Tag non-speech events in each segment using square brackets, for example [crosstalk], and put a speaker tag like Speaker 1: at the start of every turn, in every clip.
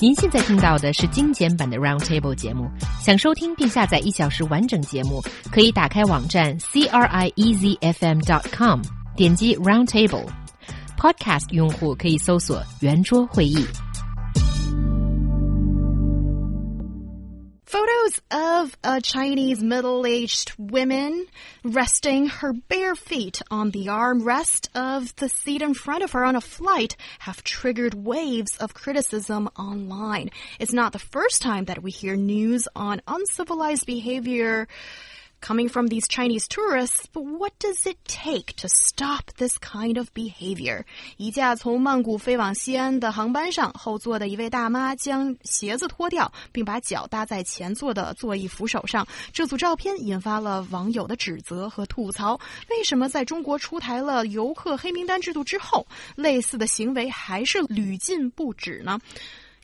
Speaker 1: 您现在听到的是精简版的 Roundtable 节目。想收听并下载一小时完整节目，可以打开网站 c r i e z f m dot com，点击 Roundtable。Podcast 用户可以搜索圆桌会议。
Speaker 2: Photos of a Chinese middle-aged woman resting her bare feet on the armrest of the seat in front of her on a flight have triggered waves of criticism online. It's not the first time that we hear news on uncivilized behavior coming from these Chinese tourists, but what does it take to stop this kind of behavior? 一架从曼谷飞往西安的航班上，后座的一位大妈将鞋子脱掉，并把脚搭在前座的座椅扶手上。这组照片引发了网友的指责和吐槽。为什么在中国出台了游客黑名单制度之后，类似的行为还是屡禁不止呢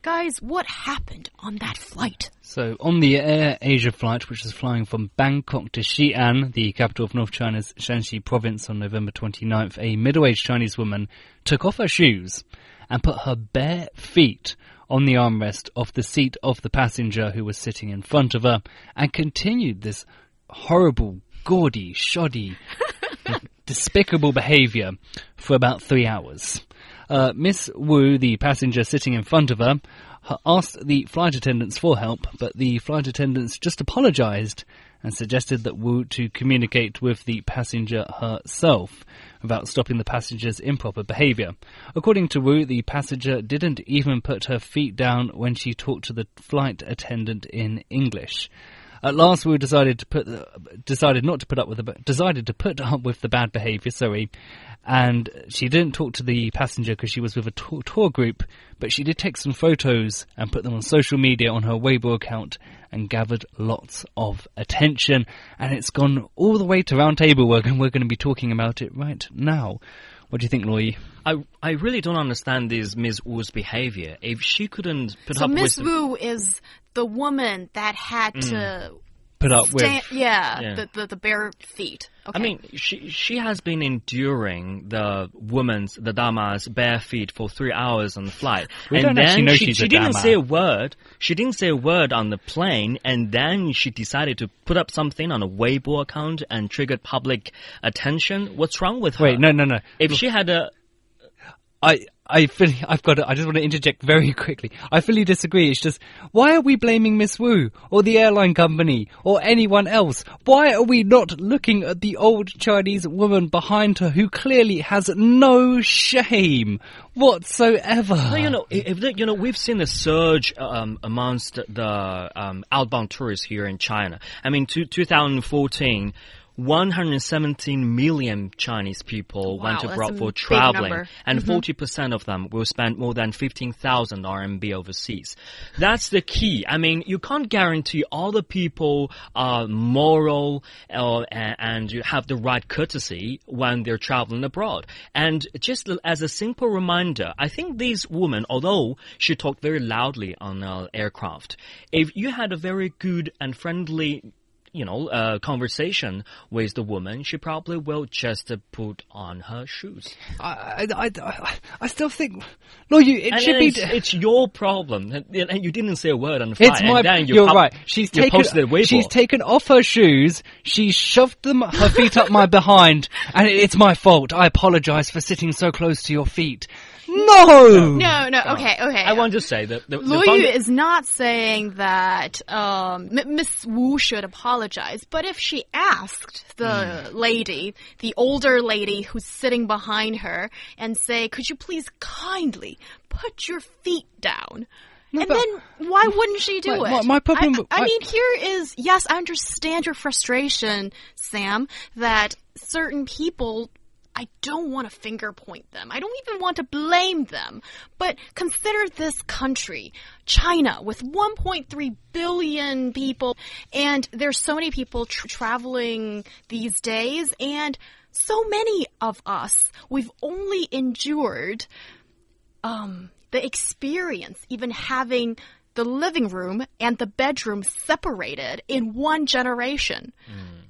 Speaker 2: ？Guys, what happened on that flight?
Speaker 3: So, on the Air Asia flight, which was flying from Bangkok to Xi'an, the capital of North China's Shaanxi province, on November 29th, a middle aged Chinese woman took off her shoes and put her bare feet on the armrest of the seat of the passenger who was sitting in front of her and continued this horrible, gaudy, shoddy, [laughs] despicable behaviour for about three hours. Uh, Miss Wu, the passenger sitting in front of her, asked the flight attendants for help, but the flight attendants just apologized and suggested that Wu to communicate with the passenger herself about stopping the passenger's improper behavior. According to Wu, the passenger didn't even put her feet down when she talked to the flight attendant in English. At last, we decided to put decided not to put up with the decided to put up with the bad behaviour. Sorry, and she didn't talk to the passenger because she was with a tour, tour, group, but she did take some photos and put them on social media on her Weibo account and gathered lots of attention. And it's gone all the way to Roundtable Work, and we're going to be talking about it right now. What do you think, Loy?
Speaker 4: I I really don't understand this Ms. Wu's behavior. If she couldn't put
Speaker 2: so
Speaker 4: up
Speaker 2: Ms.
Speaker 4: with
Speaker 2: Wu is the woman that had
Speaker 4: Mm.
Speaker 2: to
Speaker 3: Put up
Speaker 2: stand,
Speaker 3: with
Speaker 2: yeah,
Speaker 4: Yeah.
Speaker 2: The, the the bare feet. Okay.
Speaker 4: I mean, she she has been enduring the woman's the dama's bare feet for three hours on the flight, [laughs]
Speaker 3: We
Speaker 4: and
Speaker 3: don't
Speaker 4: then
Speaker 3: actually know
Speaker 4: she,
Speaker 3: she's
Speaker 4: she
Speaker 3: a
Speaker 4: didn't
Speaker 3: dama.
Speaker 4: say a word. She didn't say a word on the plane, and then she decided to put up something on a Weibo account and triggered public attention. What's wrong with her?
Speaker 3: Wait, no, no, no.
Speaker 4: If she had a
Speaker 3: I, I fully, I've got to, I just want to interject very [laughs] quickly. I fully disagree. It's just, why are we blaming Miss Wu or the airline company or anyone else? Why are we not looking at the old Chinese woman behind her who clearly has no shame whatsoever?
Speaker 4: Well, you know, if you know, we've seen a surge um, amongst the um, outbound tourists here in China. I mean, to 2014. 117 million Chinese people
Speaker 2: Wow,
Speaker 4: went abroad for traveling, and 40% of them will spend more than 15,000 RMB overseas. That's the key. I mean, you can't guarantee all the people are moral uh, and, you have the right courtesy when they're traveling abroad. And just as a simple reminder, I think these women, although she talked very loudly on uh, aircraft, if you had a very good and friendly you know, uh, conversation with the woman, she probably will just put on her shoes.
Speaker 3: I, I, I, I still think, no, you, it
Speaker 4: And
Speaker 3: should
Speaker 4: then
Speaker 3: be.
Speaker 4: it's, it's your problem, and and you didn't say a word on the flight.
Speaker 3: It's my.
Speaker 4: and then you
Speaker 3: you're
Speaker 4: pub-
Speaker 3: right. She's
Speaker 4: you
Speaker 3: taken.
Speaker 4: posted a
Speaker 3: She's taken off her shoes. She shoved them her feet up my behind, and it's my fault. I apologise for sitting so close to your feet. No.
Speaker 2: no, no. Okay, okay.
Speaker 4: I want to say that the, the
Speaker 2: Lu
Speaker 4: funda-
Speaker 2: Yu is not saying that um, Miss Wu should apologize, but if she asked the
Speaker 4: Hmm.
Speaker 2: lady, the older lady who's sitting behind her, and say, "Could you please kindly put your feet down?" and
Speaker 3: but-
Speaker 2: then why wouldn't she do
Speaker 3: My-
Speaker 2: it?
Speaker 3: my- my problem-
Speaker 2: I, I
Speaker 3: I-
Speaker 2: mean, here is yes, I understand your frustration, Sam, that certain people I don't want to finger point them. I don't even want to blame them. But consider this country, China, with 1.3 billion people, and there's so many people tr traveling these days, and so many of us, we've only endured um, the experience, even having the living room and the bedroom separated in one generation.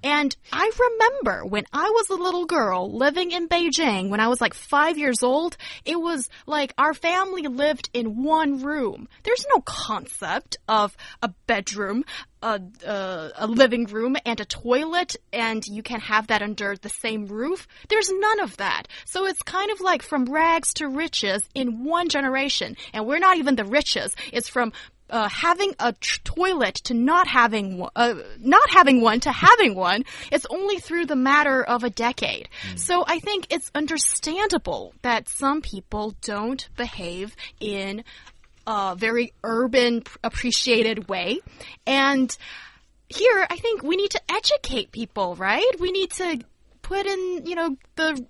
Speaker 2: And I remember when I was a little girl living in Beijing, when I was like five years old, it was like our family lived in one room. There's no concept of a bedroom, a, a, a, living room and a toilet, and you can have that under the same roof. There's none of that. So it's kind of like from rags to riches in one generation. And we're not even the richest. It's from uh, having a toilet to not having one, uh, not having one to having one, it's only through the matter of a decade. Mm. So I think it's understandable that some people don't behave in a very urban appreciated way. And here, I think we need to educate people, right? We need to put in, you know, the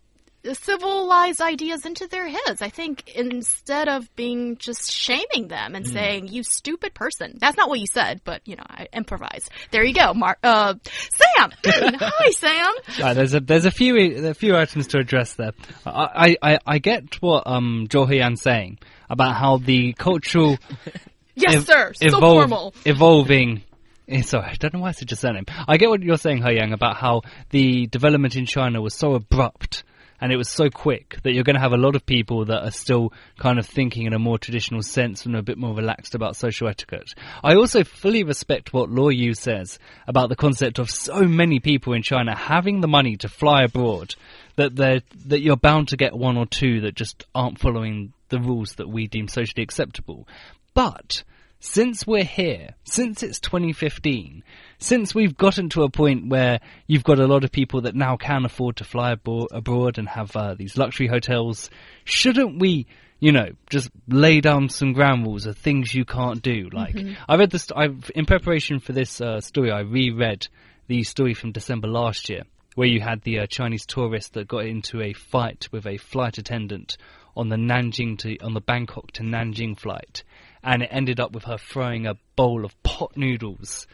Speaker 2: civilized ideas into their heads. I think instead of being just shaming them and mm. saying, you stupid person. That's not what you said, but, you know, I improvised. There you go, Mark, uh, Sam! [laughs] Hi, Sam!
Speaker 3: Uh, there's a, there's a few, a few items to address there. I, I, I get what, um, Heyan's saying about how the cultural [laughs]
Speaker 2: yes, ev sir. So formal.
Speaker 3: evolving. Eh, sorry, I don't know why I said your surname. I get what you're saying, He about how the development in China was so abrupt and it was so quick that you're going to have a lot of people that are still kind of thinking in a more traditional sense and a bit more relaxed about social etiquette. I also fully respect what Luo Yu says about the concept of so many people in China having the money to fly abroad that they that you're bound to get one or two that just aren't following the rules that we deem socially acceptable. But since we're here, since it's 2015, since we've gotten to a point where you've got a lot of people that now can afford to fly abroad and have uh, these luxury hotels, shouldn't we, you know, just lay down some ground rules of things you can't do? Like, mm-hmm. I read this, I've, in preparation for this uh, story, I reread the story from December last year, where you had the uh, Chinese tourist that got into a fight with a flight attendant on the Nanjing to, on the Bangkok to Nanjing flight and it ended up with her throwing a bowl of pot noodles,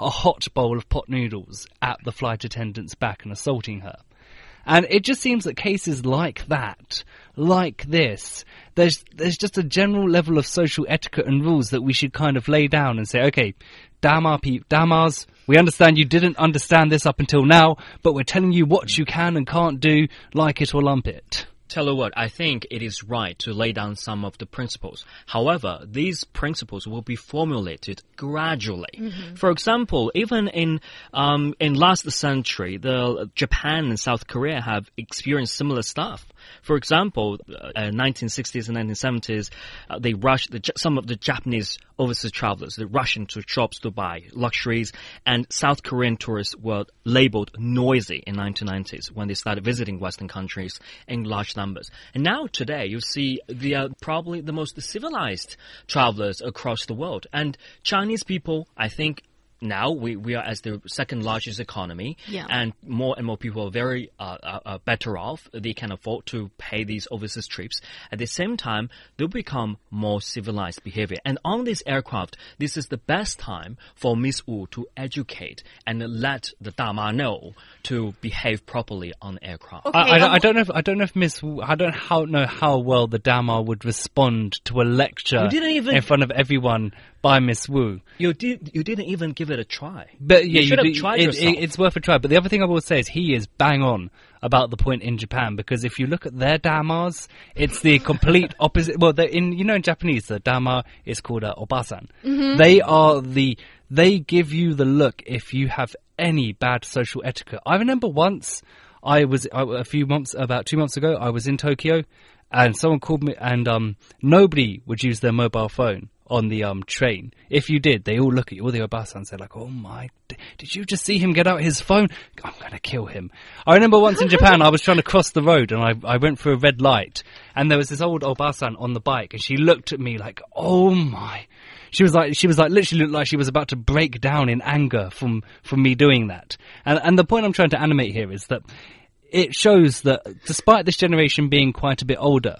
Speaker 3: a hot bowl of pot noodles, at the flight attendant's back and assaulting her. And it just seems that cases like that, like this, there's there's just a general level of social etiquette and rules that we should kind of lay down and say, okay, Dama, Damas, we understand you didn't understand this up until now, but we're telling you what you can and can't do, like it or lump it.
Speaker 4: Tell you what, I think it is right to lay down some of the principles. However, these principles will be formulated gradually. Mm -hmm. For example, even in um, in last century, the Japan and South Korea have experienced similar stuff. For example, uh, 1960s and 1970s, uh, they rushed the, some of the Japanese overseas travelers. They rushed into shops to buy luxuries, and South Korean tourists were labeled noisy in 1990s when they started visiting Western countries in large numbers. And now today, you see they are probably the most civilized travelers across the world. And Chinese people, I think, now we, we are as the second largest economy,
Speaker 2: yeah.
Speaker 4: and more and more people are very uh, uh, uh, better off. They can afford to pay these overseas trips. At the same time, they'll become more civilized behavior. And on this aircraft, this is the best time for Miss Wu to educate and let the Dama know to behave properly on the aircraft.
Speaker 3: Okay, I, I, I, don't know. If, I don't know if Miss Wu, I don't how, know how well the Dama would respond to a lecture in front of everyone by Miss Wu.
Speaker 4: You did. You didn't even give it a try.
Speaker 3: But yeah,
Speaker 4: you, should
Speaker 3: have
Speaker 4: tried
Speaker 3: it,
Speaker 4: yourself.
Speaker 3: It, it's worth a try. But the other thing I will say is he is bang on about the point in Japan because if you look at their damas, it's the complete [laughs] opposite. Well, in you know in Japanese the dama is called a obasan.
Speaker 2: Mm -hmm.
Speaker 3: They are the they give you the look if you have any bad social etiquette. I remember once I was a few months about two months ago I was in Tokyo and someone called me and um nobody would use their mobile phone on the um train. If you did, they all look at you, all the Obasans, they're like, oh my, did you just see him get out his phone? I'm gonna kill him. I remember once in Japan, I was trying to cross the road and I, I went through a red light and there was this old Obasan on the bike and she looked at me like, oh my. She was like, she was like, literally looked like she was about to break down in anger from, from me doing that. And, and the point I'm trying to animate here is that it shows that despite this generation being quite a bit older,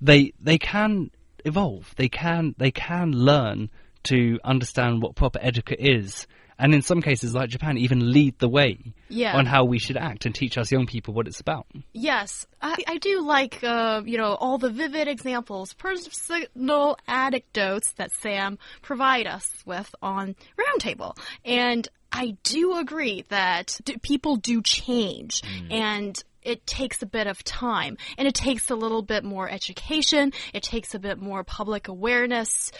Speaker 3: they, they can evolve. They can they can learn to understand what proper etiquette is, and in some cases, like Japan, even lead the way
Speaker 2: yeah.
Speaker 3: on how we should act and teach us young people what it's about.
Speaker 2: Yes, I, I do like uh, you know all the vivid examples, personal anecdotes that Sam provide us with on Roundtable, and I do agree that d- people do change and it takes a bit of time and it takes a little bit more education. It takes a bit more public awareness,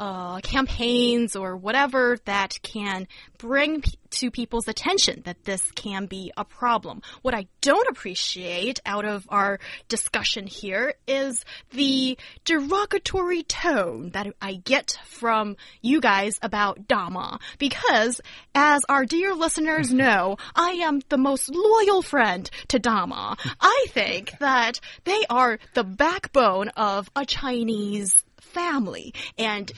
Speaker 2: uh, campaigns or whatever that can bring p- to people's attention that this can be a problem. What I don't appreciate out of our discussion here is the derogatory tone that I get from you guys about Dama. Because, as our dear listeners [laughs] know, I am the most loyal friend to Dama. [laughs] I think that they are the backbone of a Chinese family and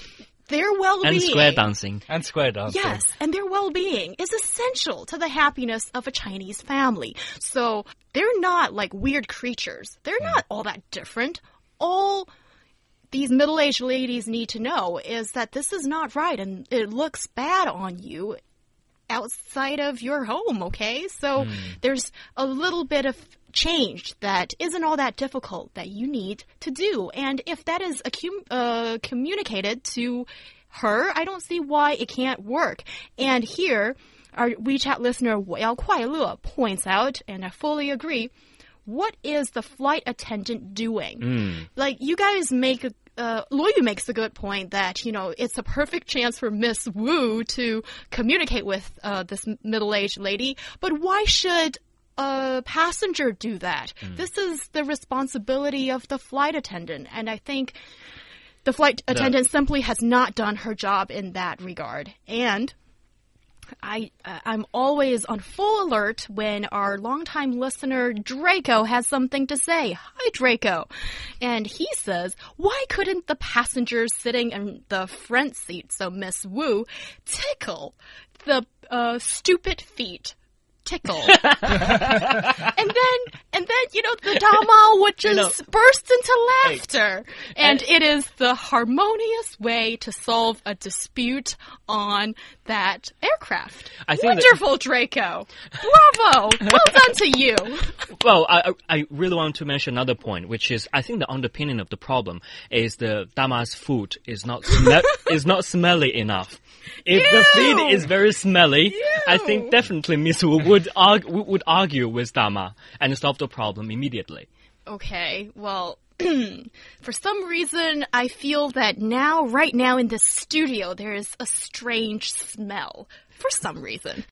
Speaker 2: their well-being
Speaker 4: And square dancing.
Speaker 3: And square dancing.
Speaker 2: Yes, and their well-being is essential to the happiness of a Chinese family. So they're not like weird creatures. They're mm. not all that different. All these middle-aged ladies need to know is that this is not right and it looks bad on you outside of your home, okay? So hmm. there's a little bit of change that isn't all that difficult that you need to do. And if that is accum- uh, communicated to her, I don't see why it can't work. And here, our WeChat listener Yao Kuai uh, points out, and I fully agree, what is the flight attendant doing? Hmm. Like, you guys make a uh, Luoyu makes a good point that you know it's a perfect chance for Miss Wu to communicate with uh, this middle-aged lady. But why should a passenger do that? This is the responsibility of the flight attendant, and I think the flight attendant simply has not done her job in that regard. And I uh, I'm always on full alert when our longtime listener Draco has something to say. Hi Draco. And he says, "Why couldn't the passengers sitting in the front seat, so Miss Wu, tickle the uh, stupid feet?" Tickle, [laughs] and then and then you know the Dama would just
Speaker 4: know-
Speaker 2: burst into laughter, and it is the harmonious way to solve a dispute on that aircraft.
Speaker 4: I think that-
Speaker 2: Wonderful, Draco! Bravo! well [laughs] done to you.
Speaker 4: Well, I, I really want to mention another point, which is I think the underpinning of the problem is the Dama's food is not [laughs] is not smelly enough. If the
Speaker 2: Ew.
Speaker 4: feed is very smelly, I think definitely Miss Wu would argue would argue with Dama and solve the problem immediately.
Speaker 2: Okay, well. [clears throat] For some reason, I feel that now, right now in the studio, there is a strange smell. For some reason.